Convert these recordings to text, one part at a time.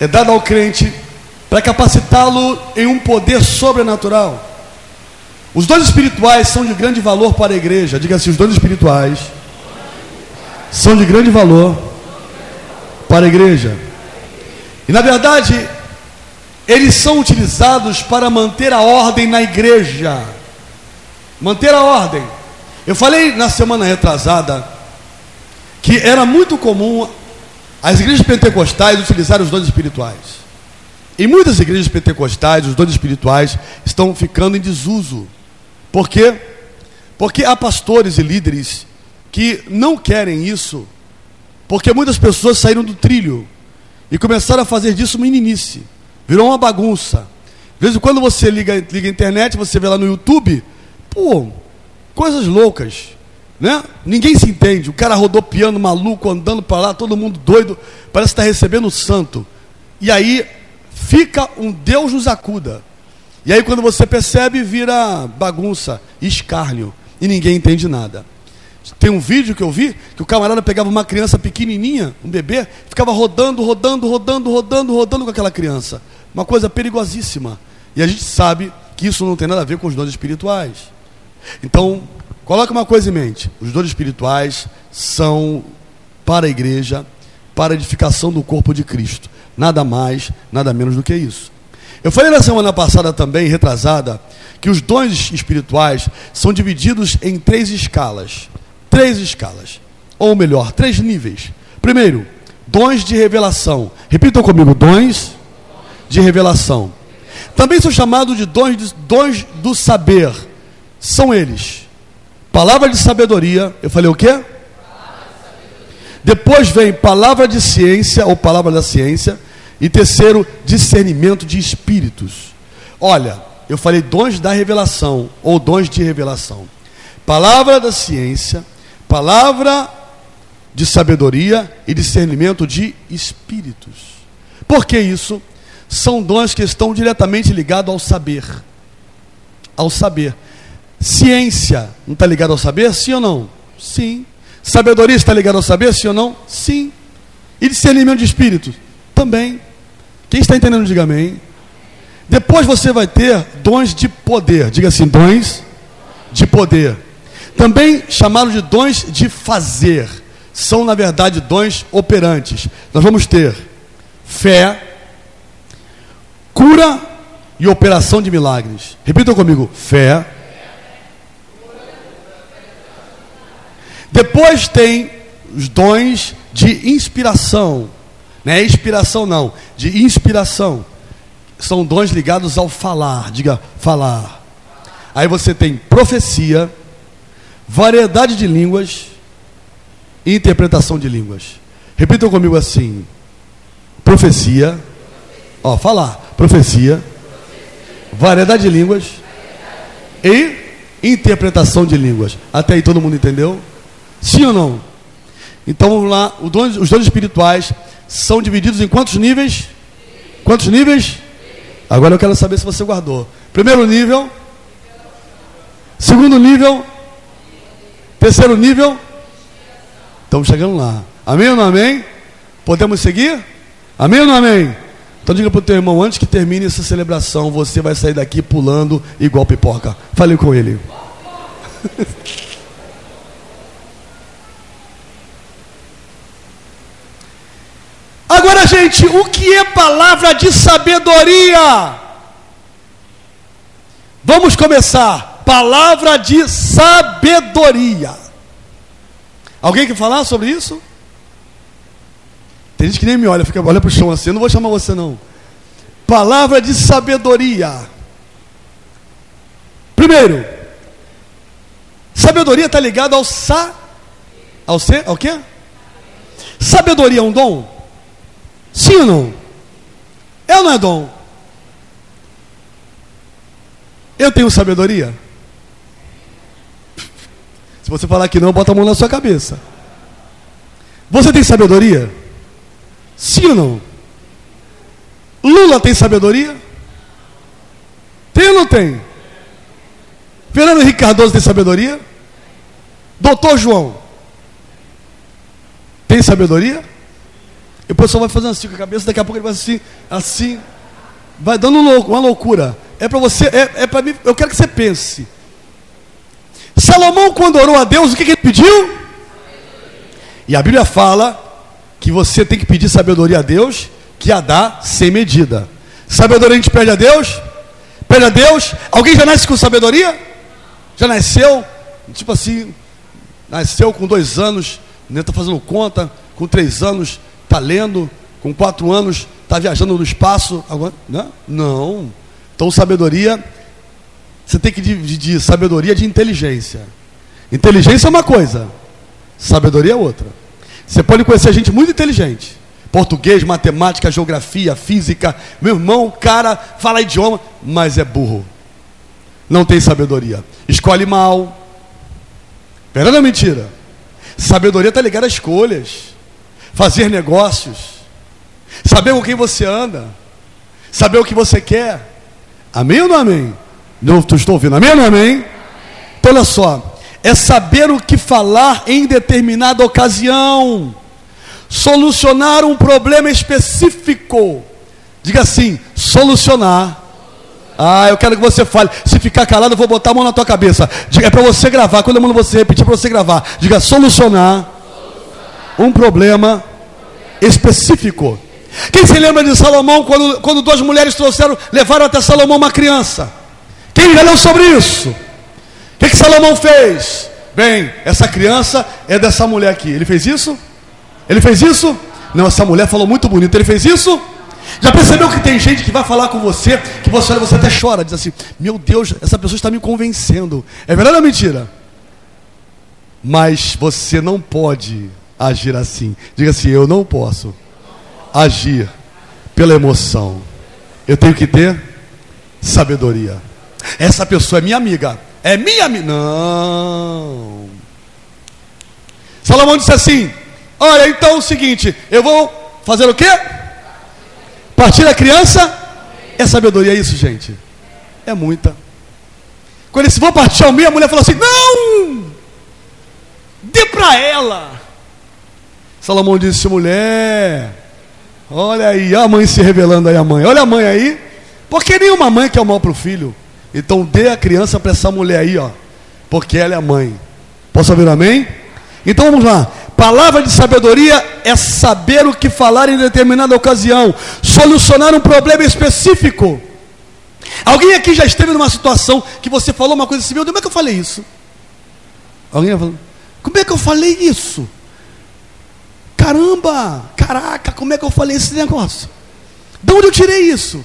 é dada ao crente para capacitá-lo em um poder sobrenatural. Os dons espirituais são de grande valor para a igreja. Diga assim: os dons espirituais são de grande valor para a igreja. E na verdade, eles são utilizados para manter a ordem na igreja. Manter a ordem. Eu falei na semana retrasada que era muito comum as igrejas pentecostais utilizarem os dons espirituais. Em muitas igrejas pentecostais, os dons espirituais estão ficando em desuso. Por quê? Porque há pastores e líderes que não querem isso, porque muitas pessoas saíram do trilho e começaram a fazer disso meninice. Virou uma bagunça. De vez em quando você liga, liga a internet, você vê lá no YouTube, pô, coisas loucas, né? Ninguém se entende. O cara rodopiando, maluco, andando para lá, todo mundo doido, parece estar recebendo o santo. E aí fica um Deus nos acuda. E aí quando você percebe, vira bagunça, escárnio, e ninguém entende nada. Tem um vídeo que eu vi que o camarada pegava uma criança pequenininha, um bebê, ficava rodando, rodando, rodando, rodando, rodando com aquela criança. Uma coisa perigosíssima. E a gente sabe que isso não tem nada a ver com os dons espirituais. Então, coloque uma coisa em mente: os dons espirituais são para a igreja, para a edificação do corpo de Cristo. Nada mais, nada menos do que isso. Eu falei na semana passada também, retrasada, que os dons espirituais são divididos em três escalas. Três escalas. Ou melhor, três níveis. Primeiro, dons de revelação. Repitam comigo: dons de revelação. Também são chamados de dons, dons do saber. São eles: palavra de sabedoria. Eu falei o quê? Depois vem palavra de ciência ou palavra da ciência. E terceiro, discernimento de espíritos. Olha, eu falei dons da revelação ou dons de revelação. Palavra da ciência, palavra de sabedoria e discernimento de espíritos. Por que isso? são dons que estão diretamente ligados ao saber. Ao saber. Ciência não está ligado ao saber, sim ou não? Sim. Sabedoria está ligada ao saber, sim ou não? Sim. E discernimento de espírito? Também. Quem está entendendo, diga amém. Depois você vai ter dons de poder. Diga assim: dons de poder. Também chamados de dons de fazer. São, na verdade, dons operantes. Nós vamos ter fé, cura e operação de milagres. Repitam comigo: fé. Depois tem os dons de inspiração. Não é inspiração, não, de inspiração. São dons ligados ao falar. Diga, falar. Aí você tem profecia, variedade de línguas e interpretação de línguas. Repitam comigo assim: profecia, ó, falar profecia, variedade de línguas e interpretação de línguas. Até aí todo mundo entendeu? Sim ou não? Então lá, os dons espirituais são divididos em quantos níveis? Quantos níveis? Agora eu quero saber se você guardou. Primeiro nível, segundo nível, terceiro nível. Estamos chegando lá. Amém ou não amém? Podemos seguir? Amém ou não amém? Então diga para o teu irmão, antes que termine essa celebração, você vai sair daqui pulando igual pipoca. Fale com ele. Agora, gente, o que é palavra de sabedoria? Vamos começar. Palavra de sabedoria. Alguém quer falar sobre isso? Tem gente que nem me olha, fica, olha para o chão assim, eu não vou chamar você não. Palavra de sabedoria. Primeiro, sabedoria está ligada ao sa, ao ser, ao quê? Sabedoria é um dom? Sim ou não? É ou não é dom? Eu tenho sabedoria? Se você falar que não, bota a mão na sua cabeça. Você tem sabedoria? Sim ou não? Lula tem sabedoria? Tem ou não tem? Fernando Henrique Cardoso tem sabedoria? Doutor João tem sabedoria? E o pessoal vai fazendo assim com a cabeça, daqui a pouco ele vai assim, assim, vai dando uma loucura. É para você, é, é para mim, eu quero que você pense. Salomão, quando orou a Deus, o que, que ele pediu? E a Bíblia fala que você tem que pedir sabedoria a Deus, que a dá sem medida. Sabedoria a gente pede a Deus? Pede a Deus? Alguém já nasce com sabedoria? Já nasceu? Tipo assim, nasceu com dois anos, nem está fazendo conta, com três anos está lendo, com quatro anos está viajando no espaço. Agora, não? Né? não. Então, sabedoria, você tem que dividir sabedoria de inteligência. Inteligência é uma coisa, sabedoria é outra. Você pode conhecer gente muito inteligente. Português, matemática, geografia, física. Meu irmão, cara fala idioma, mas é burro. Não tem sabedoria. Escolhe mal. Verdade ou mentira? Sabedoria está ligada a escolhas. Fazer negócios. Saber com quem você anda. Saber o que você quer. Amém ou não amém? Não, estou ouvindo. Amém ou não amém? Então, olha só é saber o que falar em determinada ocasião, solucionar um problema específico. Diga assim: solucionar. Ah, eu quero que você fale. Se ficar calado, eu vou botar a mão na tua cabeça. Diga, é para você gravar. Quando eu mando você repetir, é para você gravar. Diga solucionar, um problema específico. Quem se lembra de Salomão quando, quando duas mulheres trouxeram, levaram até Salomão uma criança? Quem já leu sobre isso? que, que Salomão fez? Bem, essa criança é dessa mulher aqui. Ele fez isso? Ele fez isso? Não, essa mulher falou muito bonito. Ele fez isso? Já percebeu que tem gente que vai falar com você, que você olha, você até chora, diz assim: Meu Deus, essa pessoa está me convencendo. É verdade ou mentira? Mas você não pode agir assim. Diga assim: Eu não posso agir pela emoção. Eu tenho que ter sabedoria. Essa pessoa é minha amiga. É minha amiga. Não. Salomão disse assim: Olha, então é o seguinte, eu vou fazer o quê? Partir a criança? É sabedoria isso, gente? É muita. Quando ele disse, vou partir ao meio, a mulher falou assim: Não! Dê para ela. Salomão disse: Mulher, olha aí, a mãe se revelando aí, a mãe. Olha a mãe aí. Porque nenhuma mãe quer o mal para o filho. Então dê a criança para essa mulher aí, ó, porque ela é a mãe. Posso ouvir amém? Então vamos lá. Palavra de sabedoria é saber o que falar em determinada ocasião, solucionar um problema específico. Alguém aqui já esteve numa situação que você falou uma coisa assim, meu Deus, como é que eu falei isso? Alguém falou, como é que eu falei isso? Caramba, caraca, como é que eu falei esse negócio? De onde eu tirei isso?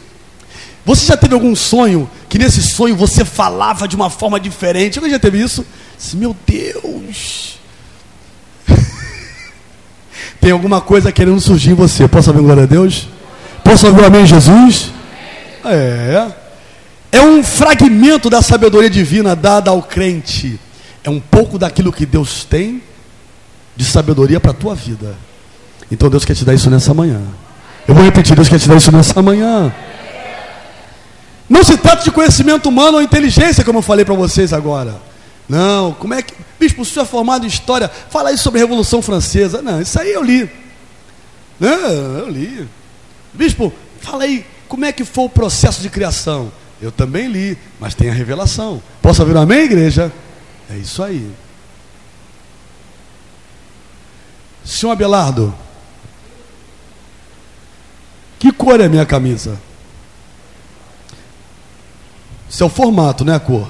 Você já teve algum sonho que nesse sonho você falava de uma forma diferente? Alguém já teve isso? Meu Deus! Tem alguma coisa querendo surgir em você. Posso ouvir glória a Deus? Posso ouvir o amém, Jesus? É. É um fragmento da sabedoria divina dada ao crente. É um pouco daquilo que Deus tem de sabedoria para a tua vida. Então Deus quer te dar isso nessa manhã. Eu vou repetir, Deus quer te dar isso nessa manhã. Não se trata de conhecimento humano ou inteligência, como eu falei para vocês agora. Não, como é que. Bispo, o senhor é formado em história, fala aí sobre a Revolução Francesa. Não, isso aí eu li. Não, eu li. Bispo, fala aí, como é que foi o processo de criação? Eu também li, mas tem a revelação. Posso ouvir um amém, igreja? É isso aí. Senhor Abelardo, que cor é a minha camisa? É o formato, não é a cor.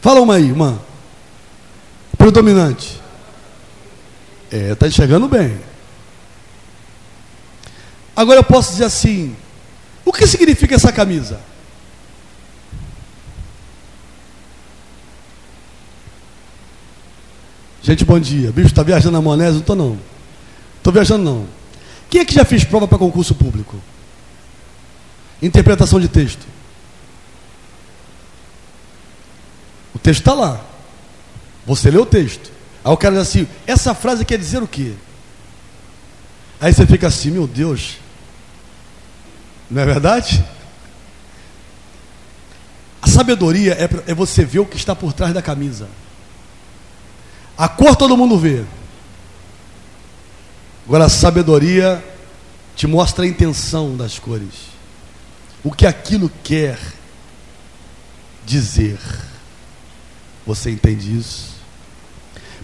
Fala uma aí, irmã. Predominante. É, está enxergando bem. Agora eu posso dizer assim: o que significa essa camisa? Gente, bom dia. Bicho, está viajando na Monés? Não estou não. Estou viajando não. Quem é que já fez prova para concurso público? Interpretação de texto. O texto está lá. Você lê o texto. Aí o cara diz assim: essa frase quer dizer o quê? Aí você fica assim: meu Deus. Não é verdade? A sabedoria é, é você ver o que está por trás da camisa. A cor todo mundo vê. Agora, a sabedoria te mostra a intenção das cores. O que aquilo quer dizer. Você entende isso?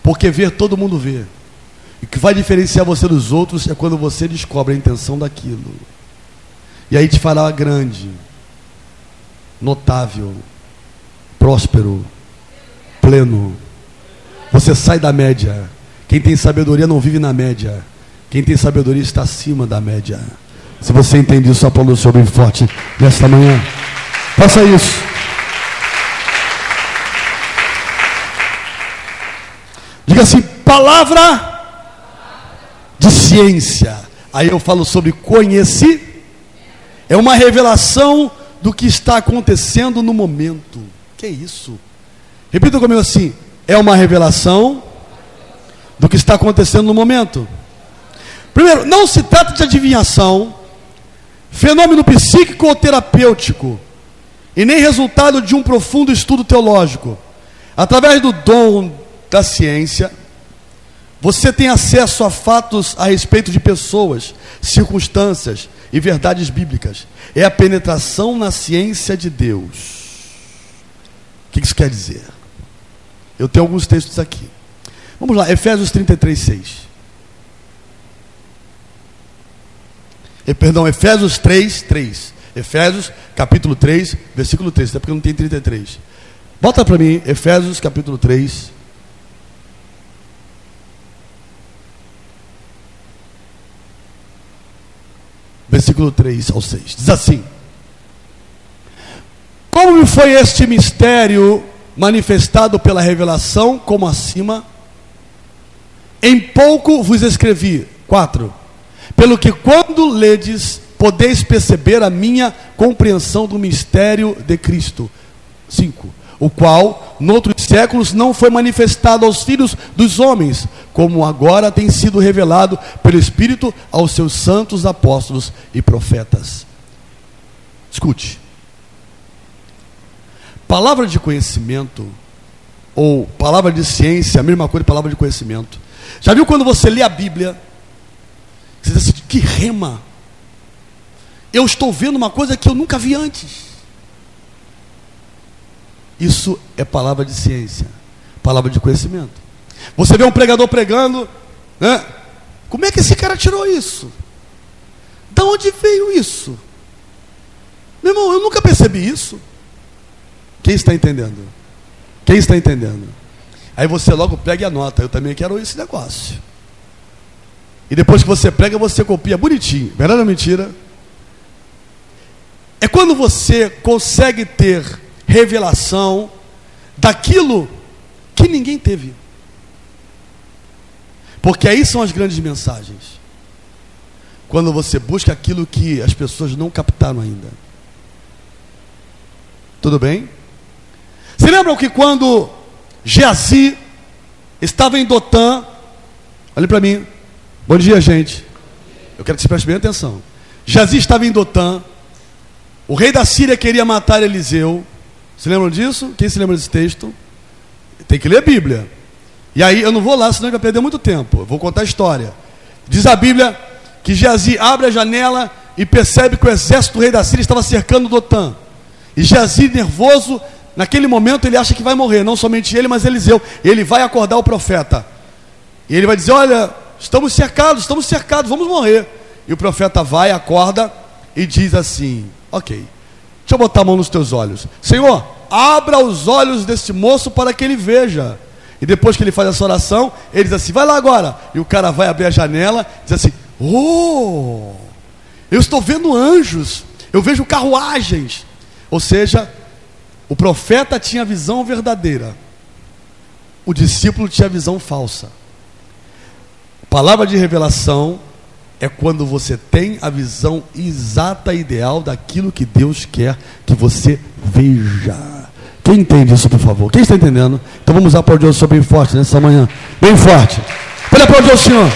Porque ver todo mundo vê. E o que vai diferenciar você dos outros é quando você descobre a intenção daquilo. E aí te fará grande, notável, próspero, pleno. Você sai da média. Quem tem sabedoria não vive na média. Quem tem sabedoria está acima da média. Se você entende isso, aplauda o Senhor bem forte nesta manhã. Faça isso. Diga assim: palavra de ciência. Aí eu falo sobre conhecer. É uma revelação do que está acontecendo no momento. Que é isso? Repita comigo assim: é uma revelação do que está acontecendo no momento. Primeiro, não se trata de adivinhação, fenômeno psíquico ou terapêutico, e nem resultado de um profundo estudo teológico. Através do dom da ciência, você tem acesso a fatos a respeito de pessoas, circunstâncias e verdades bíblicas. É a penetração na ciência de Deus. O que isso quer dizer? Eu tenho alguns textos aqui. Vamos lá, Efésios 33, 6. Perdão, Efésios 3, 3. Efésios, capítulo 3, versículo 3, até porque não tem 33. Bota para mim, Efésios, capítulo 3. Versículo 3 ao 6. Diz assim: Como me foi este mistério manifestado pela revelação, como acima, em pouco vos escrevi. 4 pelo que quando ledes, podeis perceber a minha compreensão do mistério de Cristo. 5. O qual, noutros séculos, não foi manifestado aos filhos dos homens, como agora tem sido revelado pelo Espírito aos seus santos apóstolos e profetas. Escute. Palavra de conhecimento, ou palavra de ciência, a mesma coisa, palavra de conhecimento. Já viu quando você lê a Bíblia? Você diz assim, que rema. Eu estou vendo uma coisa que eu nunca vi antes. Isso é palavra de ciência, palavra de conhecimento. Você vê um pregador pregando, né? Como é que esse cara tirou isso? Da onde veio isso? Meu irmão, eu nunca percebi isso. Quem está entendendo? Quem está entendendo? Aí você logo pega e anota. Eu também quero esse negócio. E depois que você prega, você copia bonitinho. Verdade ou mentira? É quando você consegue ter revelação daquilo que ninguém teve. Porque aí são as grandes mensagens. Quando você busca aquilo que as pessoas não captaram ainda. Tudo bem? Lembram que quando Geazi estava em Dotã, olhe para mim, Bom dia, gente. Eu quero que você preste bem atenção. Jazi estava em Dotã. O rei da Síria queria matar Eliseu. Se lembram disso? Quem se lembra desse texto? Tem que ler a Bíblia. E aí eu não vou lá, senão vai perder muito tempo. Eu vou contar a história. Diz a Bíblia que Jazi abre a janela e percebe que o exército do rei da Síria estava cercando Dotã. E Jazi, nervoso, naquele momento ele acha que vai morrer, não somente ele, mas Eliseu. Ele vai acordar o profeta. E ele vai dizer: Olha, Estamos cercados, estamos cercados, vamos morrer. E o profeta vai, acorda e diz assim: Ok, deixa eu botar a mão nos teus olhos. Senhor, abra os olhos desse moço para que ele veja. E depois que ele faz essa oração, ele diz assim: Vai lá agora. E o cara vai abrir a janela, diz assim: Oh, eu estou vendo anjos, eu vejo carruagens. Ou seja, o profeta tinha a visão verdadeira, o discípulo tinha a visão falsa. Palavra de revelação é quando você tem a visão exata e ideal daquilo que Deus quer que você veja. Quem entende isso, por favor? Quem está entendendo? Então vamos aplaudir o Senhor bem forte nessa manhã. Bem forte. Pode aplaudir o Senhor.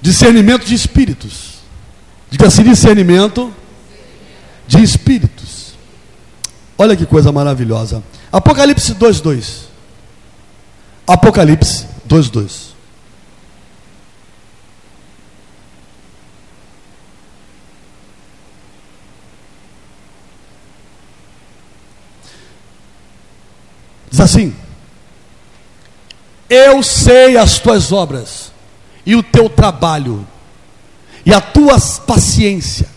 Discernimento de espíritos. Diga assim: discernimento de espíritos. Olha que coisa maravilhosa. Apocalipse 2:2. Apocalipse 2:2. Diz assim: Eu sei as tuas obras, e o teu trabalho, e a tua paciência,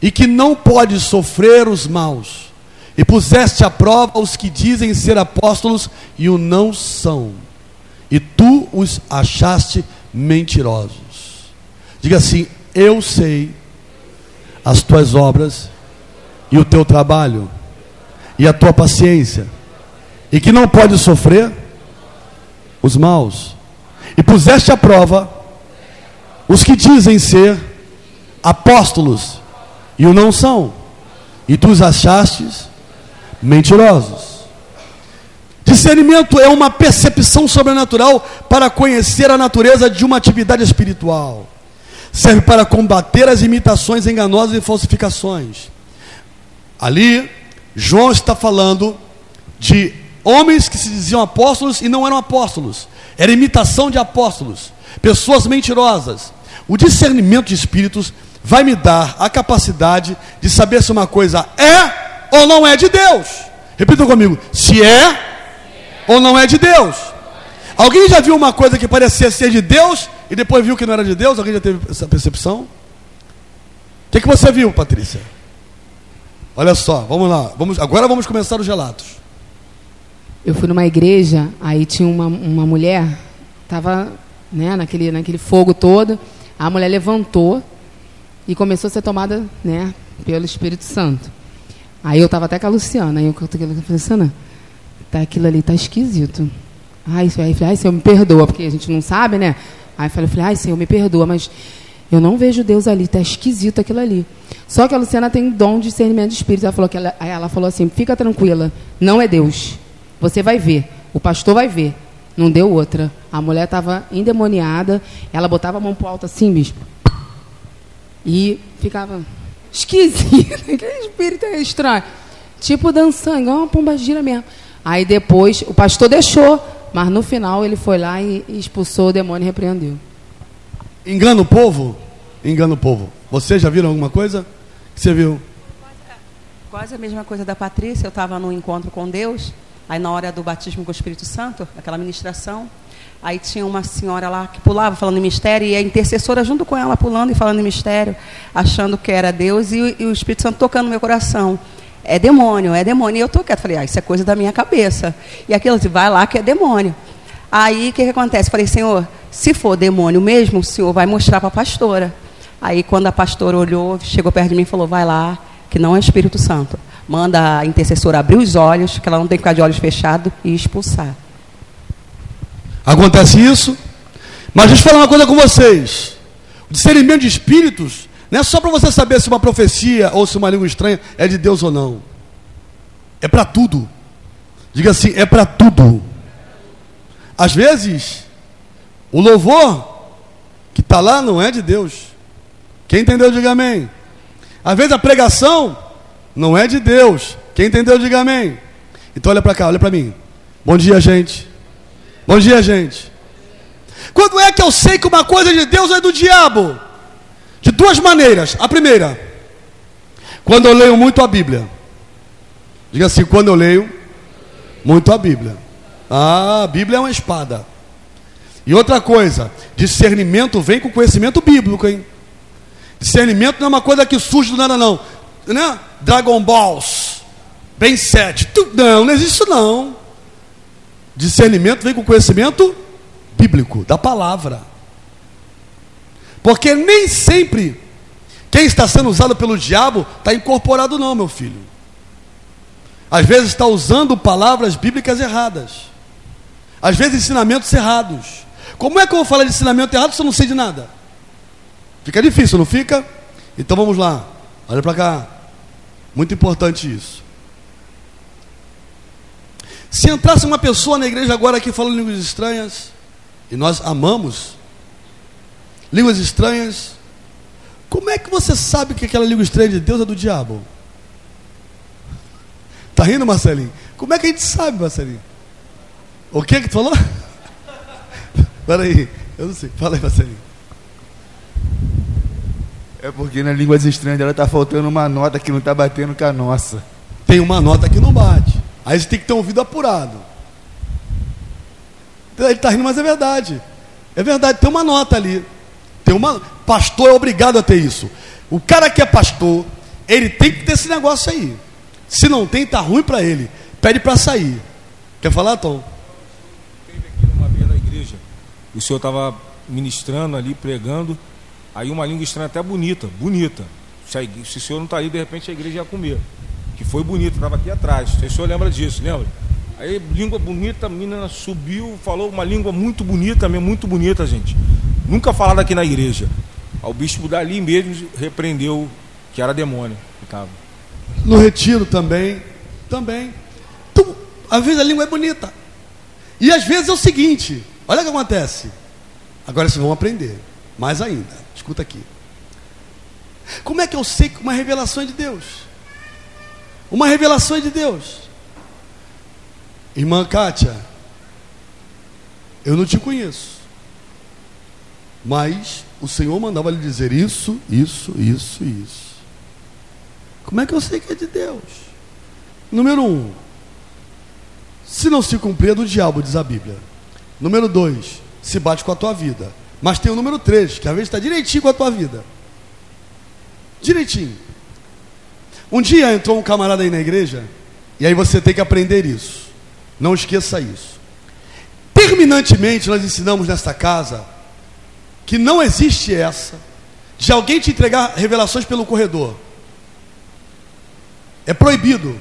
e que não podes sofrer os maus, e puseste à prova os que dizem ser apóstolos e o não são, e tu os achaste mentirosos. Diga assim: Eu sei as tuas obras, e o teu trabalho, e a tua paciência. E que não pode sofrer os maus, e puseste à prova os que dizem ser apóstolos e o não são, e tu os achastes mentirosos. Discernimento é uma percepção sobrenatural para conhecer a natureza de uma atividade espiritual. Serve para combater as imitações enganosas e falsificações. Ali, João está falando de Homens que se diziam apóstolos e não eram apóstolos. Era imitação de apóstolos. Pessoas mentirosas. O discernimento de espíritos vai me dar a capacidade de saber se uma coisa é ou não é de Deus. Repita comigo: se é ou não é de Deus. Alguém já viu uma coisa que parecia ser de Deus e depois viu que não era de Deus? Alguém já teve essa percepção? O que, que você viu, Patrícia? Olha só, vamos lá. Vamos, agora vamos começar os relatos. Eu fui numa igreja, aí tinha uma, uma mulher, estava né, naquele, naquele fogo todo, a mulher levantou e começou a ser tomada né, pelo Espírito Santo. Aí eu estava até com a Luciana, aí eu falei, Luciana, tá, aquilo ali tá esquisito. Aí falei, ai, Senhor, me perdoa, porque a gente não sabe, né? Aí eu falei, ai, Senhor, me perdoa, mas eu não vejo Deus ali, tá esquisito aquilo ali. Só que a Luciana tem dom de discernimento de espírito. Ela falou que ela, ela falou assim, fica tranquila, não é Deus. Você vai ver. O pastor vai ver. Não deu outra. A mulher estava endemoniada. Ela botava a mão para alto assim, bispo. E ficava esquisito. Aquele espírito é estranho. Tipo dançando, igual uma pomba gira mesmo. Aí depois, o pastor deixou. Mas no final ele foi lá e expulsou o demônio e repreendeu. Engana o povo? Engana o povo. Vocês já viram alguma coisa? que você viu? Quase a mesma coisa da Patrícia. Eu estava num encontro com Deus. Aí na hora do batismo com o Espírito Santo, aquela ministração, aí tinha uma senhora lá que pulava falando em mistério e a intercessora junto com ela pulando e falando em mistério, achando que era Deus e, e o Espírito Santo tocando no meu coração. É demônio, é demônio. E eu tô quieto, falei, ah, isso é coisa da minha cabeça. E aquilo, disse, vai lá que é demônio. Aí o que, que acontece? Falei, Senhor, se for demônio mesmo, o Senhor vai mostrar para a pastora. Aí quando a pastora olhou, chegou perto de mim e falou, vai lá, que não é Espírito Santo manda a intercessora abrir os olhos, que ela não tem que ficar de olhos fechados, e expulsar. Acontece isso, mas deixa eu falar uma coisa com vocês. O discernimento de espíritos não é só para você saber se uma profecia ou se uma língua estranha é de Deus ou não. É para tudo. Diga assim, é para tudo. Às vezes, o louvor que está lá não é de Deus. Quem entendeu, diga amém. Às vezes a pregação não é de Deus. Quem entendeu, diga amém. Então olha para cá, olha para mim. Bom dia, gente. Bom dia, gente. Quando é que eu sei que uma coisa é de Deus ou é do diabo? De duas maneiras. A primeira, quando eu leio muito a Bíblia. Diga assim, quando eu leio muito a Bíblia. Ah, a Bíblia é uma espada. E outra coisa, discernimento vem com conhecimento bíblico, hein? Discernimento não é uma coisa que surge do nada, não né? Dragon Balls, bem sete. Não, não existe isso não. Discernimento vem com conhecimento bíblico, da palavra. Porque nem sempre quem está sendo usado pelo diabo está incorporado, não, meu filho. Às vezes está usando palavras bíblicas erradas. Às vezes ensinamentos errados. Como é que eu vou falar de ensinamento errado se eu não sei de nada? Fica difícil, não fica? Então vamos lá. Olha para cá. Muito importante isso. Se entrasse uma pessoa na igreja agora aqui falando línguas estranhas, e nós amamos línguas estranhas, como é que você sabe que aquela língua estranha é de Deus é do diabo? Tá rindo, Marcelinho? Como é que a gente sabe, Marcelinho? O que que tu falou? Peraí, eu não sei. Fala aí, Marcelinho. É porque na línguas estranhas dela tá faltando uma nota que não tá batendo com a nossa. Tem uma nota que não bate. Aí você tem que ter um ouvido apurado. Ele está rindo, mas é verdade. É verdade, tem uma nota ali. Tem uma. Pastor é obrigado a ter isso. O cara que é pastor, ele tem que ter esse negócio aí. Se não tem, tá ruim para ele. Pede para sair. Quer falar, Tom? Teve aqui uma vez na igreja. O senhor estava ministrando ali, pregando. Aí uma língua estranha até bonita, bonita. Se, se o senhor não está aí, de repente a igreja ia comer. Que foi bonito, estava aqui atrás. O senhor lembra disso, lembra? Aí, língua bonita, a menina subiu, falou uma língua muito bonita, mesmo, muito bonita, gente. Nunca falado aqui na igreja. O bispo dali mesmo repreendeu que era demônio que. No retiro também. Também. Então, às vezes a língua é bonita. E às vezes é o seguinte: olha o que acontece. Agora vocês vão aprender. Mais ainda. Escuta aqui. Como é que eu sei que uma revelação é de Deus? Uma revelação é de Deus. Irmã Kátia, eu não te conheço. Mas o Senhor mandava lhe dizer isso, isso, isso, isso. Como é que eu sei que é de Deus? Número um, se não se cumprir é do diabo, diz a Bíblia. Número dois, se bate com a tua vida. Mas tem o número três, que às vezes está direitinho com a tua vida. Direitinho. Um dia entrou um camarada aí na igreja, e aí você tem que aprender isso. Não esqueça isso. Terminantemente, nós ensinamos nesta casa que não existe essa de alguém te entregar revelações pelo corredor. É proibido.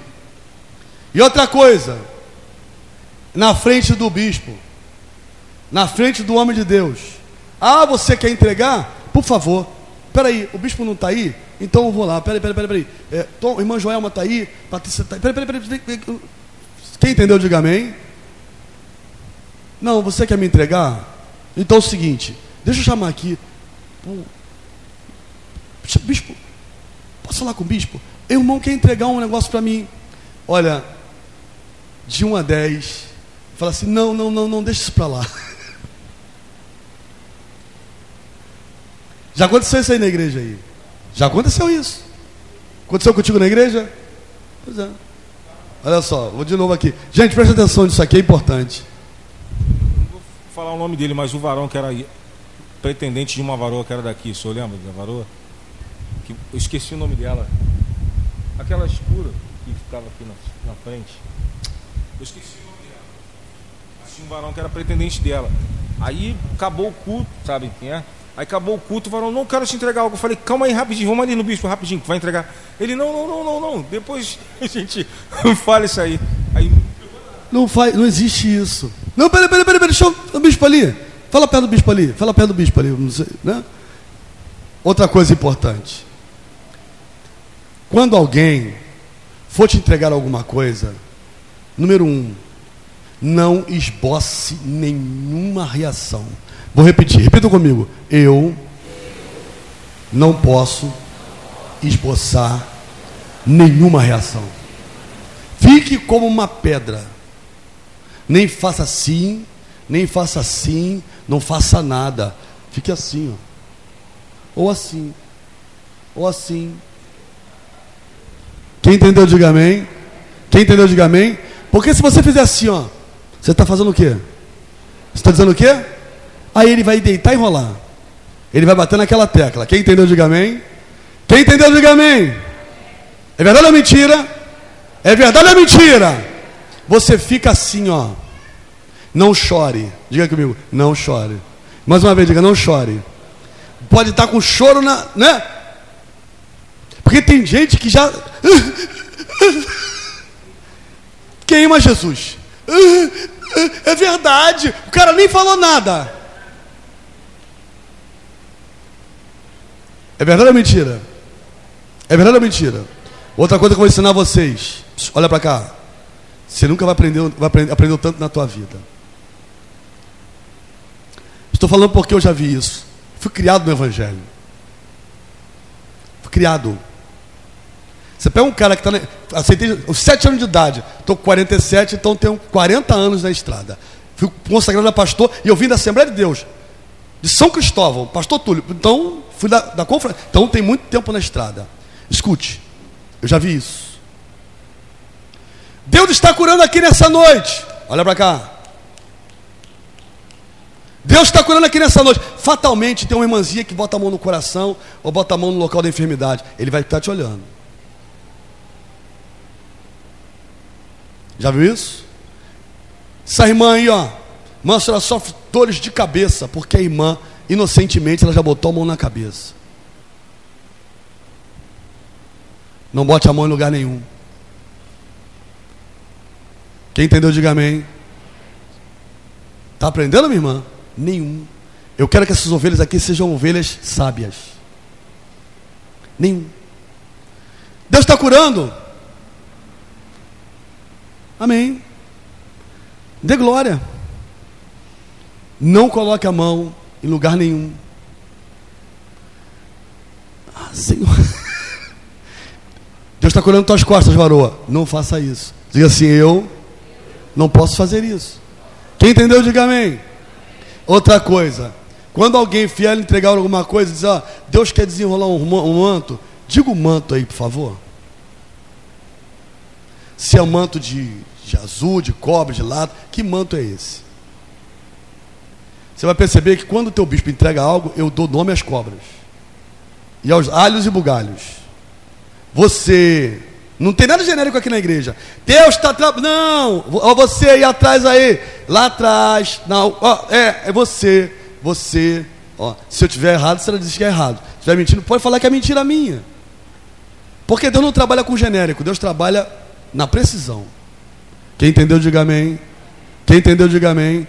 E outra coisa, na frente do bispo, na frente do homem de Deus. Ah, você quer entregar? Por favor. Peraí, o bispo não está aí? Então eu vou lá. Peraí, peraí, peraí. peraí. É, irmã Joelma está aí? Patrícia está aí? Peraí, peraí. Quem entendeu, diga amém. Não, você quer me entregar? Então é o seguinte, deixa eu chamar aqui. Bispo, posso falar com o bispo? Irmão quer entregar um negócio para mim. Olha, de 1 a 10, fala assim: não, não, não, não, deixa isso para lá. Já aconteceu isso aí na igreja aí? Já aconteceu isso? Aconteceu contigo na igreja? Pois é. Olha só, vou de novo aqui. Gente, presta atenção nisso aqui, é importante. Não vou falar o nome dele, mas o varão que era pretendente de uma varoa que era daqui, o senhor lembra da varoa? Que, eu esqueci o nome dela. Aquela escura que ficava aqui na, na frente. Eu esqueci o nome dela. Tinha um varão que era pretendente dela. Aí acabou o culto, sabe quem é? Aí acabou o culto, varão, não quero te entregar algo. Eu falei, calma aí rapidinho, vamos ali no bispo rapidinho, que vai entregar. Ele, não, não, não, não, não. Depois a gente fala isso aí. aí não, faz, não existe isso. Não, peraí, peraí, peraí, deixa o bispo ali. Fala perto do bispo ali, fala perto do bispo ali. Não sei, né? Outra coisa importante. Quando alguém for te entregar alguma coisa, número um, não esboce nenhuma reação. Vou repetir, repita comigo. Eu não posso esboçar nenhuma reação. Fique como uma pedra. Nem faça assim, nem faça assim, não faça nada. Fique assim, ó. Ou assim. Ou assim. Quem entendeu, diga amém. Quem entendeu, diga amém. Porque se você fizer assim, ó, você está fazendo o quê? Você está dizendo o quê? Aí ele vai deitar e rolar. Ele vai bater naquela tecla. Quem entendeu, diga amém. Quem entendeu, diga amém. É verdade ou mentira? É verdade ou mentira? Você fica assim, ó. Não chore. Diga comigo, não chore. Mais uma vez, diga, não chore. Pode estar com choro na. né? Porque tem gente que já. Queima Jesus. É verdade. O cara nem falou nada. É verdade ou mentira? É verdade ou mentira? Outra coisa que eu vou ensinar vocês. Olha para cá. Você nunca vai aprender, vai aprender, aprender tanto na tua vida. Estou falando porque eu já vi isso. Fui criado no Evangelho. Fui criado. Você pega um cara que está. Aceitei os 7 anos de idade. Estou com 47, então tenho 40 anos na estrada. Fui consagrado a pastor e eu vim da Assembleia de Deus, de São Cristóvão, pastor Túlio. Então, fui da, da conferência. Então, tem muito tempo na estrada. Escute, eu já vi isso. Deus está curando aqui nessa noite. Olha para cá. Deus está curando aqui nessa noite. Fatalmente tem uma irmãzinha que bota a mão no coração ou bota a mão no local da enfermidade. Ele vai estar te olhando. Já viu isso? Essa irmã aí, ó. Irmã, a senhora sofre dores de cabeça, porque a irmã, inocentemente, ela já botou a mão na cabeça. Não bote a mão em lugar nenhum. Quem entendeu, diga amém. Está aprendendo, minha irmã? Nenhum. Eu quero que essas ovelhas aqui sejam ovelhas sábias. Nenhum. Deus está curando. Amém. Dê glória. Não coloque a mão em lugar nenhum. Ah, Senhor. Deus está curando tuas costas, varoa. Não faça isso. Diga assim: Eu não posso fazer isso. Quem entendeu, diga amém. Outra coisa. Quando alguém vier entregar alguma coisa, diz: ó, Deus quer desenrolar um, manto. Diga o manto aí, por favor. Se é um manto de, de azul, de cobre, de lado, que manto é esse? Você vai perceber que quando o teu bispo entrega algo, eu dou nome às cobras. E aos alhos e bugalhos. Você. Não tem nada genérico aqui na igreja. Deus está. Tra... Não! Você aí atrás aí. Lá atrás. Não. É, é você. Você. Ó, se eu tiver errado, você diz que é errado. Se estiver mentindo, pode falar que é mentira minha. Porque Deus não trabalha com genérico, Deus trabalha na precisão. Quem entendeu, diga amém. Quem entendeu, diga amém.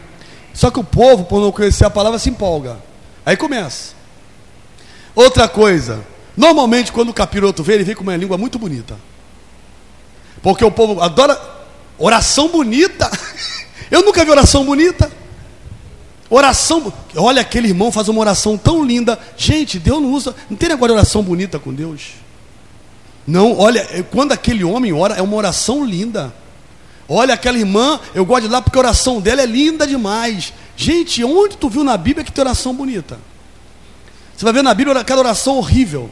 Só que o povo, por não conhecer a palavra, se empolga. Aí começa. Outra coisa. Normalmente, quando o capiroto vem, ele vem com uma língua muito bonita. Porque o povo adora oração bonita. Eu nunca vi oração bonita. Oração. Olha, aquele irmão faz uma oração tão linda. Gente, Deus não usa. Não tem de oração bonita com Deus. Não, olha, é, quando aquele homem ora, é uma oração linda. Olha, aquela irmã, eu gosto de lá porque a oração dela é linda demais. Gente, onde tu viu na Bíblia que tem oração bonita? Você vai ver na Bíblia aquela oração horrível,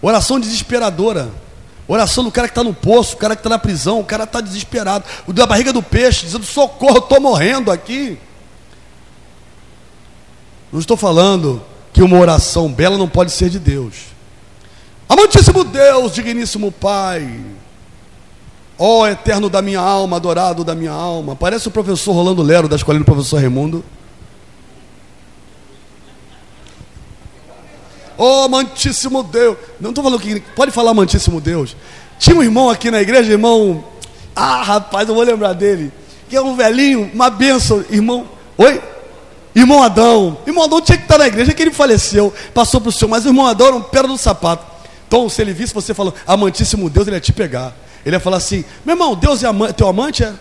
oração desesperadora, oração do cara que está no poço, o cara que está na prisão, o cara está desesperado, o da barriga do peixe, dizendo: socorro, estou morrendo aqui. Não estou falando que uma oração bela não pode ser de Deus. Amantíssimo Deus, digníssimo Pai, ó eterno da minha alma, adorado da minha alma. Parece o professor Rolando Lero da escolinha do professor Raimundo. Ó amantíssimo Deus. Não estou falando que. Pode falar amantíssimo Deus. Tinha um irmão aqui na igreja, irmão. Ah, rapaz, eu vou lembrar dele. Que é um velhinho, uma benção, irmão. Oi? Irmão Adão. Irmão Adão tinha que estar na igreja, que ele faleceu, passou para o senhor, mas o irmão Adão era um pedra do sapato. Então, se ele visse você falando, amantíssimo Deus, ele ia te pegar. Ele ia falar assim: meu irmão, Deus é teu amante? É?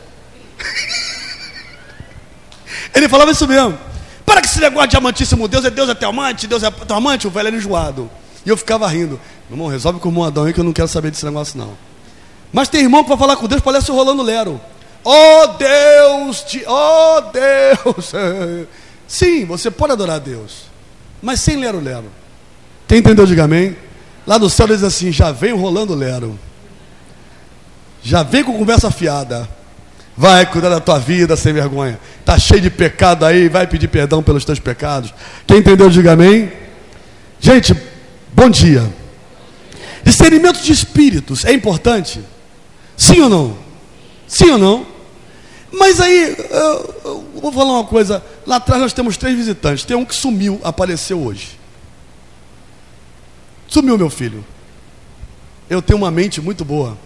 ele falava isso mesmo. Para que esse negócio de amantíssimo Deus é Deus é teu amante, Deus é teu amante, o velho era enjoado. E eu ficava rindo. Meu irmão, resolve com o irmão Adão aí que eu não quero saber desse negócio, não. Mas tem irmão que vai falar com Deus, parece o Rolando Lero. Oh Deus, oh Deus. Sim, você pode adorar a Deus, mas sem lero lero. Quem entendeu, diga amém. Lá no céu diz assim: já vem rolando lero. Já vem com conversa fiada. Vai cuidar da tua vida sem vergonha. Tá cheio de pecado aí, vai pedir perdão pelos teus pecados. Quem entendeu, diga amém. Gente, bom dia. Discernimento de espíritos é importante? Sim ou não? Sim ou não? Mas aí, eu, eu vou falar uma coisa. Lá atrás nós temos três visitantes. Tem um que sumiu, apareceu hoje. Sumiu, meu filho. Eu tenho uma mente muito boa.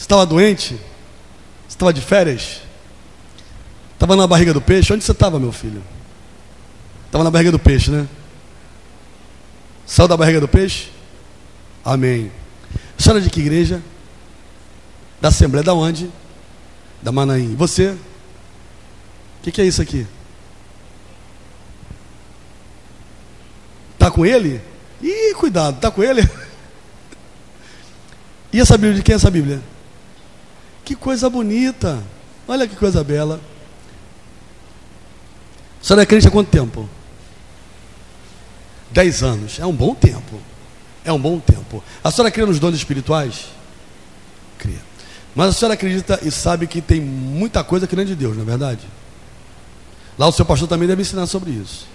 Estava doente? Estava de férias? Estava na barriga do peixe? Onde você estava, meu filho? Estava na barriga do peixe, né? Saiu da barriga do peixe? Amém. A senhora de que igreja? Da Assembleia da onde? Da Manaim. E você? O que, que é isso aqui? Está com ele? Ih, cuidado, está com ele? E essa Bíblia, de quem é essa Bíblia? Que coisa bonita. Olha que coisa bela. A senhora é crente há quanto tempo? Dez anos. É um bom tempo. É um bom tempo. A senhora crê nos dons espirituais? Crê. Mas a senhora acredita e sabe que tem muita coisa que não é de Deus, não é verdade? Lá o seu pastor também deve ensinar sobre isso.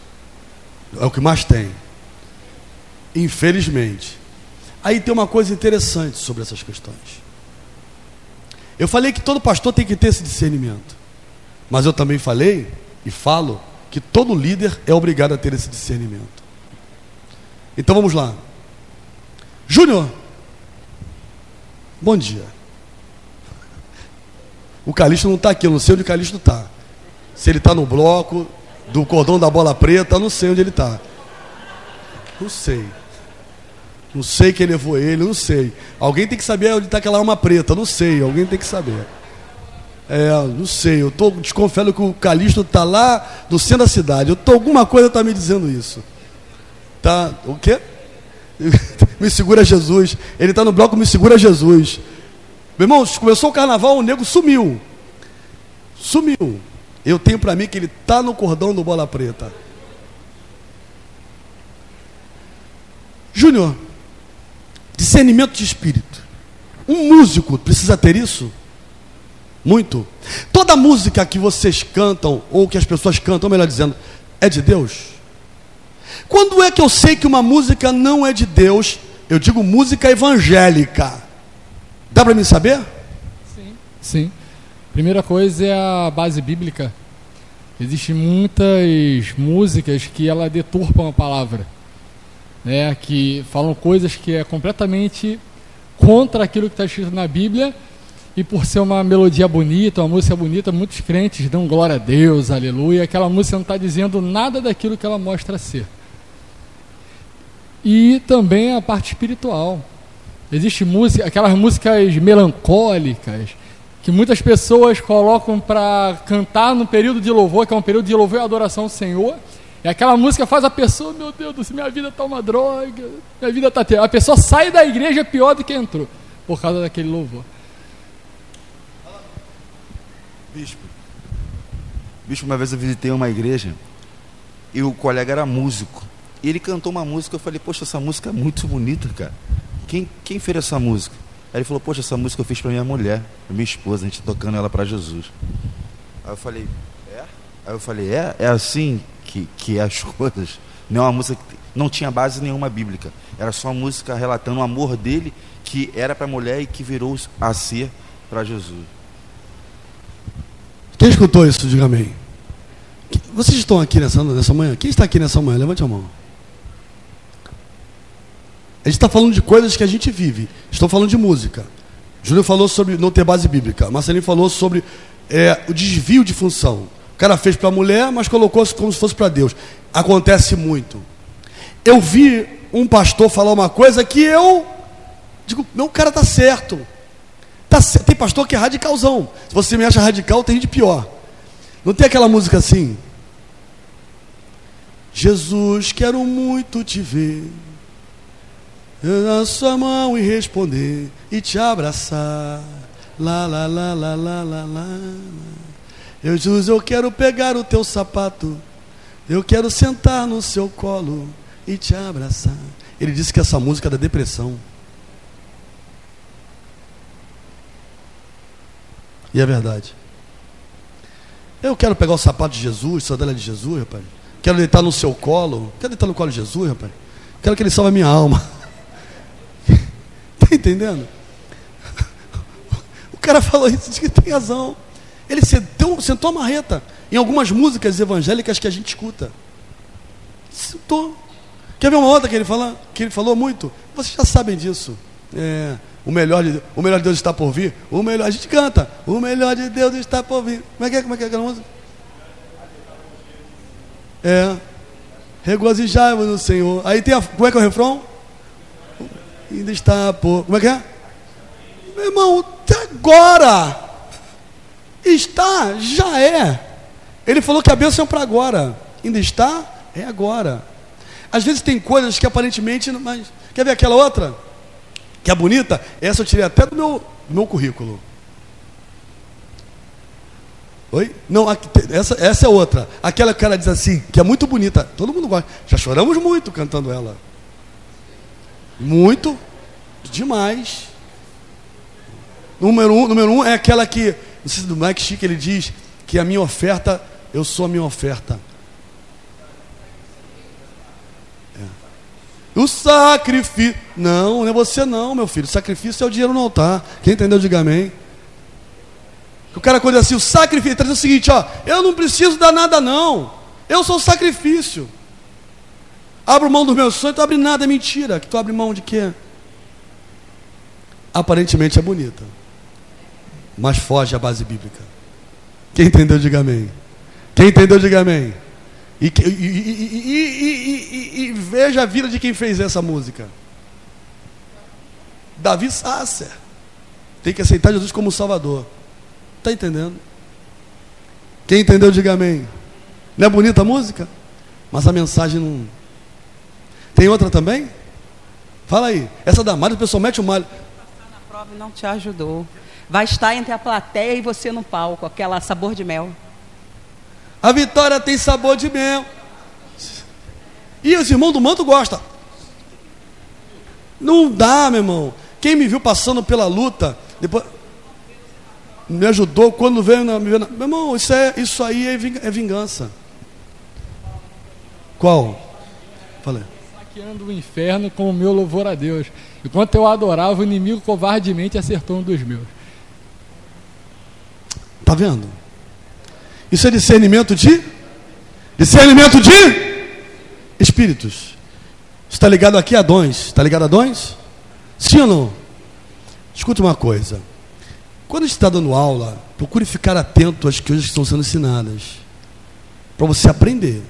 É o que mais tem. Infelizmente. Aí tem uma coisa interessante sobre essas questões. Eu falei que todo pastor tem que ter esse discernimento. Mas eu também falei e falo que todo líder é obrigado a ter esse discernimento. Então vamos lá. Júnior, bom dia. O Calixto não está aqui, eu não sei onde o Calixto está. Se ele está no bloco do cordão da bola preta, não sei onde ele está. Não sei. Não sei quem levou ele, não sei. Alguém tem que saber onde está aquela arma preta, não sei. Alguém tem que saber. É, não sei. Eu tô desconfiando que o Calixto está lá no centro da cidade. Eu tô, alguma coisa está me dizendo isso. Tá? O quê? me segura Jesus. Ele está no bloco Me Segura Jesus. Meu irmão, começou o carnaval, o nego sumiu. Sumiu. Eu tenho para mim que ele está no cordão do Bola Preta. Júnior, discernimento de espírito. Um músico precisa ter isso? Muito. Toda música que vocês cantam, ou que as pessoas cantam, melhor dizendo, é de Deus? Quando é que eu sei que uma música não é de Deus? Eu digo música evangélica. Dá para me saber? Sim. Sim. Primeira coisa é a base bíblica. Existem muitas músicas que ela deturpam a palavra, né? Que falam coisas que é completamente contra aquilo que está escrito na Bíblia e por ser uma melodia bonita, uma música bonita, muitos crentes dão glória a Deus, aleluia. Aquela música não está dizendo nada daquilo que ela mostra ser e também a parte espiritual. Existe música, aquelas músicas melancólicas que muitas pessoas colocam para cantar no período de louvor, que é um período de louvor e adoração ao Senhor. E aquela música faz a pessoa, meu Deus, minha vida está uma droga, minha vida está A pessoa sai da igreja pior do que entrou, por causa daquele louvor. Bispo, Bispo, uma vez eu visitei uma igreja e o colega era músico. E ele cantou uma música, eu falei, poxa, essa música é muito bonita, cara. Quem, quem fez essa música? Aí ele falou, poxa, essa música eu fiz para minha mulher, pra minha esposa, a gente tocando ela para Jesus. Aí eu falei, é? Aí eu falei, é? É assim que, que é as coisas? Não é uma música que não tinha base nenhuma bíblica. Era só uma música relatando o amor dele, que era para a mulher e que virou a ser para Jesus. Quem escutou isso, diga amém. Vocês estão aqui nessa, nessa manhã? Quem está aqui nessa manhã? Levante a mão. A gente está falando de coisas que a gente vive. Estou falando de música. Júlio falou sobre não ter base bíblica. Marcelinho falou sobre é, o desvio de função. O cara fez para a mulher, mas colocou como se fosse para Deus. Acontece muito. Eu vi um pastor falar uma coisa que eu digo, não, o cara tá certo. Tá. Tem pastor que é radicalzão. Se você me acha radical, tem gente pior. Não tem aquela música assim? Jesus, quero muito te ver na sua mão e responder e te abraçar. Lá, lá, lá, lá, lá, lá, lá. Jesus, eu quero pegar o teu sapato. Eu quero sentar no seu colo e te abraçar. Ele disse que essa música é da depressão. E é verdade. Eu quero pegar o sapato de Jesus, sandália de Jesus, rapaz. Quero deitar no seu colo. Quero deitar no colo de Jesus, rapaz. Quero que ele salve a minha alma. Está entendendo? O cara falou isso, diz que tem razão. Ele sentou, sentou a marreta em algumas músicas evangélicas que a gente escuta. Sentou. Quer ver uma outra que ele, fala, que ele falou muito? Vocês já sabem disso. É, o, melhor de, o melhor de Deus está por vir. O melhor, a gente canta. O melhor de Deus está por vir. Como é que é, como é, que é aquela música? É. Regozijai-vos no Senhor. Aí tem a, como é que é o refrão? ainda está por. Como é que é? Meu irmão, até agora. Está, já é. Ele falou que a bênção é para agora. Ainda está, é agora. Às vezes tem coisas que aparentemente. Mas, quer ver aquela outra? Que é bonita? Essa eu tirei até do meu, meu currículo. Oi? Não, essa, essa é outra. Aquela que ela diz assim, que é muito bonita. Todo mundo gosta. Já choramos muito cantando ela. Muito. Demais. Número um, número um é aquela que, não sei se do Mike Chic, ele diz que a minha oferta, eu sou a minha oferta. É. O sacrifício. Não, não é você não, meu filho. O sacrifício é o dinheiro no altar. Quem entendeu, diga amém. O cara quando assim, o sacrifício, traz o seguinte, ó, eu não preciso dar nada não. Eu sou o sacrifício. Abro mão dos meus sonhos, tu abre nada, é mentira. Que tu abre mão de quê? Aparentemente é bonita. Mas foge à base bíblica. Quem entendeu, diga amém. Quem entendeu, diga amém. E, e- e- e- e- e- e- e veja a vida de quem fez essa música. Davi Sasser. Tem que aceitar Jesus como Salvador. Está entendendo? Quem entendeu, diga amém. Não é bonita a música? Mas a mensagem não. Tem outra também? Fala aí. Essa da Mário, o pessoal mete o malho. Na prova não te ajudou. Vai estar entre a plateia e você no palco, aquela sabor de mel. A vitória tem sabor de mel. E os irmãos do manto gostam. Não dá, meu irmão. Quem me viu passando pela luta, depois me ajudou quando veio na, me veio na- meu irmão, isso é isso aí é é vingança. Qual? Falei. Saqueando o inferno com o meu louvor a Deus. Enquanto eu adorava, o inimigo covardemente acertou um dos meus. Tá vendo? Isso é discernimento de discernimento de espíritos. Está ligado aqui a dons? Está ligado a dons? Sim ou não? Escuta uma coisa. Quando está dando aula, procure ficar atento às coisas que estão sendo ensinadas. Para você aprender.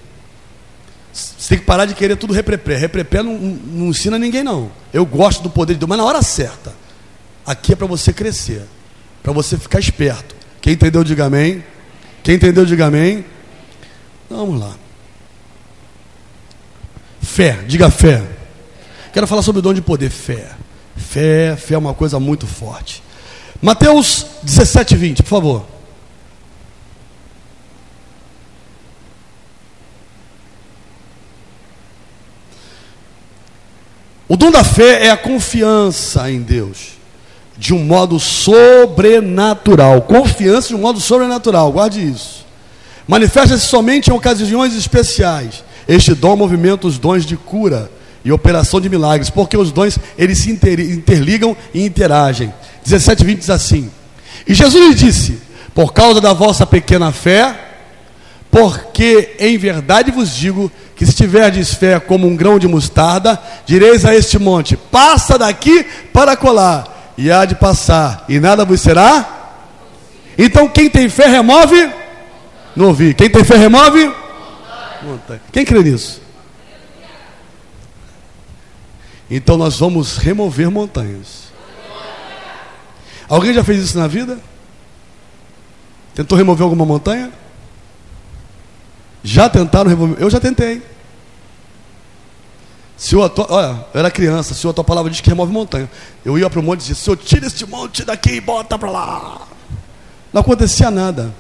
Você tem que parar de querer tudo reprepé. Reprepé não, não ensina ninguém, não. Eu gosto do poder de Deus, mas na hora certa. Aqui é para você crescer. Para você ficar esperto. Quem entendeu, diga amém. Quem entendeu, diga amém. Vamos lá. Fé, diga fé. Quero falar sobre o dom de poder. Fé. Fé, fé é uma coisa muito forte. Mateus 17, 20, por favor. O dom da fé é a confiança em Deus de um modo sobrenatural. Confiança de um modo sobrenatural, guarde isso. Manifesta-se somente em ocasiões especiais. Este dom movimenta os dons de cura e operação de milagres, porque os dons eles se inter- interligam e interagem. 17, 20 diz assim: E Jesus lhe disse: Por causa da vossa pequena fé, porque em verdade vos digo que se tiverdes fé como um grão de mostarda, direis a este monte: passa daqui para colar, e há de passar, e nada vos será. Então quem tem fé remove? Não ouvi. Quem tem fé remove? Montanha. Quem crê nisso? Então nós vamos remover montanhas. Alguém já fez isso na vida? Tentou remover alguma montanha? Já tentaram remover? Eu já tentei. Se a tua, olha, eu era criança, se a tua palavra diz que remove montanha. Eu ia para o monte e dizia, Senhor, tira este monte daqui e bota para lá. Não acontecia nada.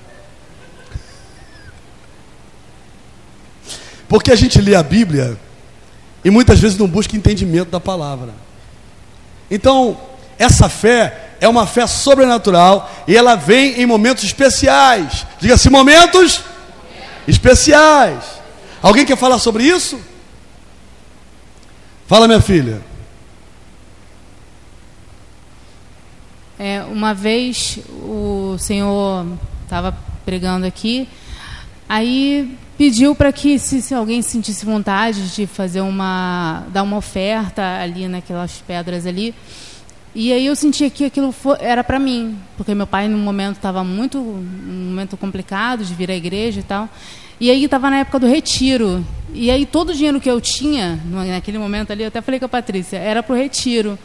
Porque a gente lê a Bíblia e muitas vezes não busca entendimento da palavra. Então, essa fé é uma fé sobrenatural e ela vem em momentos especiais. Diga-se momentos especiais. Alguém quer falar sobre isso? Fala, minha filha. É, uma vez o senhor estava pregando aqui, aí pediu para que se, se alguém sentisse vontade de fazer uma dar uma oferta ali naquelas pedras ali, e aí eu sentia que aquilo fo- era para mim, porque meu pai no momento estava muito um momento complicado de vir à igreja e tal. E aí estava na época do retiro. E aí todo o dinheiro que eu tinha naquele momento ali, eu até falei com a Patrícia, era para o retiro.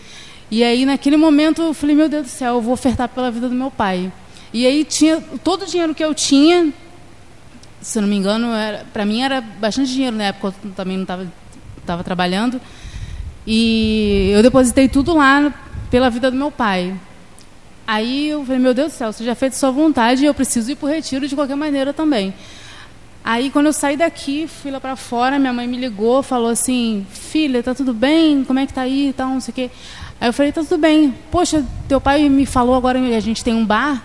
E aí naquele momento eu falei, meu Deus do céu, eu vou ofertar pela vida do meu pai. E aí tinha todo o dinheiro que eu tinha, se não me engano, para mim era bastante dinheiro na época, eu também não estava tava trabalhando. E eu depositei tudo lá pela vida do meu pai. Aí eu falei, meu Deus do céu, você já fez sua vontade eu preciso ir para o retiro de qualquer maneira também. Aí quando eu saí daqui, fui lá para fora, minha mãe me ligou, falou assim, filha, tá tudo bem? Como é que tá aí e tal, não sei o quê. Aí eu falei, tá tudo bem. Poxa, teu pai me falou agora, a gente tem um bar,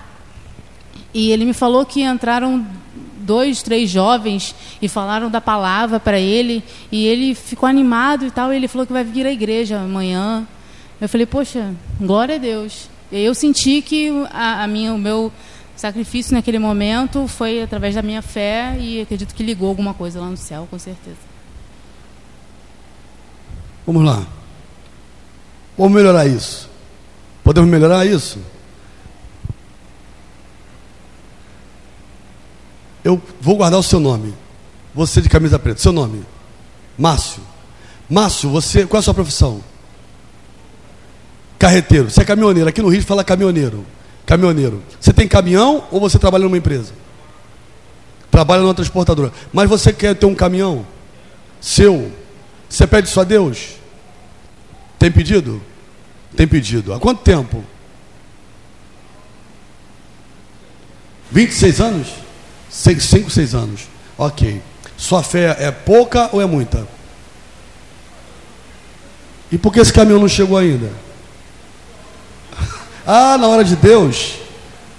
e ele me falou que entraram dois, três jovens e falaram da palavra para ele, e ele ficou animado e tal, e ele falou que vai vir à igreja amanhã. Eu falei, poxa, glória a Deus. E eu senti que a, a minha, o meu sacrifício naquele momento foi através da minha fé e acredito que ligou alguma coisa lá no céu, com certeza. Vamos lá. Vamos melhorar isso. Podemos melhorar isso? Eu vou guardar o seu nome. Você de camisa preta, seu nome. Márcio. Márcio, você, qual é a sua profissão? Carreteiro. Você é caminhoneiro. Aqui no Rio fala caminhoneiro. Caminhoneiro. Você tem caminhão ou você trabalha numa empresa? Trabalha numa transportadora. Mas você quer ter um caminhão seu? Você pede isso a Deus? Tem pedido? Tem pedido. Há quanto tempo? 26 anos? 5, 6 anos. Ok. Sua fé é pouca ou é muita? E por que esse caminhão não chegou ainda? Ah, na hora de Deus?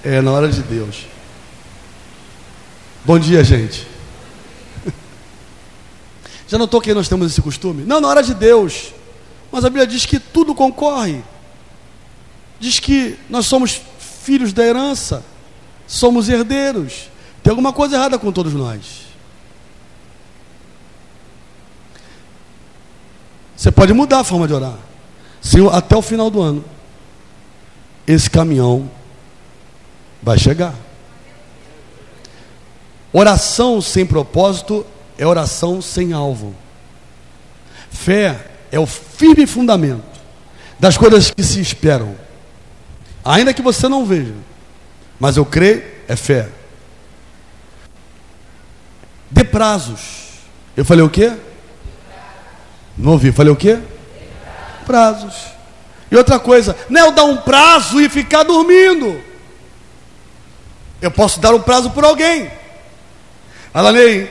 É, na hora de Deus. Bom dia, gente. Já notou que nós temos esse costume? Não, na hora de Deus. Mas a Bíblia diz que tudo concorre. Diz que nós somos filhos da herança, somos herdeiros. Tem alguma coisa errada com todos nós. Você pode mudar a forma de orar. Senhor, até o final do ano esse caminhão vai chegar. Oração sem propósito é oração sem alvo. Fé é o firme fundamento das coisas que se esperam, ainda que você não veja, mas eu creio, é fé. Dê prazos. Eu falei o quê? Não ouvi. Falei o quê? Prazos. E outra coisa, não é eu dar um prazo e ficar dormindo. Eu posso dar um prazo por alguém. Alanei,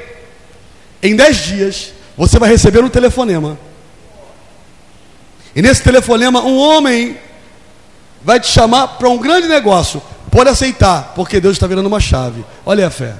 em dez dias você vai receber um telefonema. E nesse telefonema um homem vai te chamar para um grande negócio. Pode aceitar, porque Deus está virando uma chave. Olha a fé.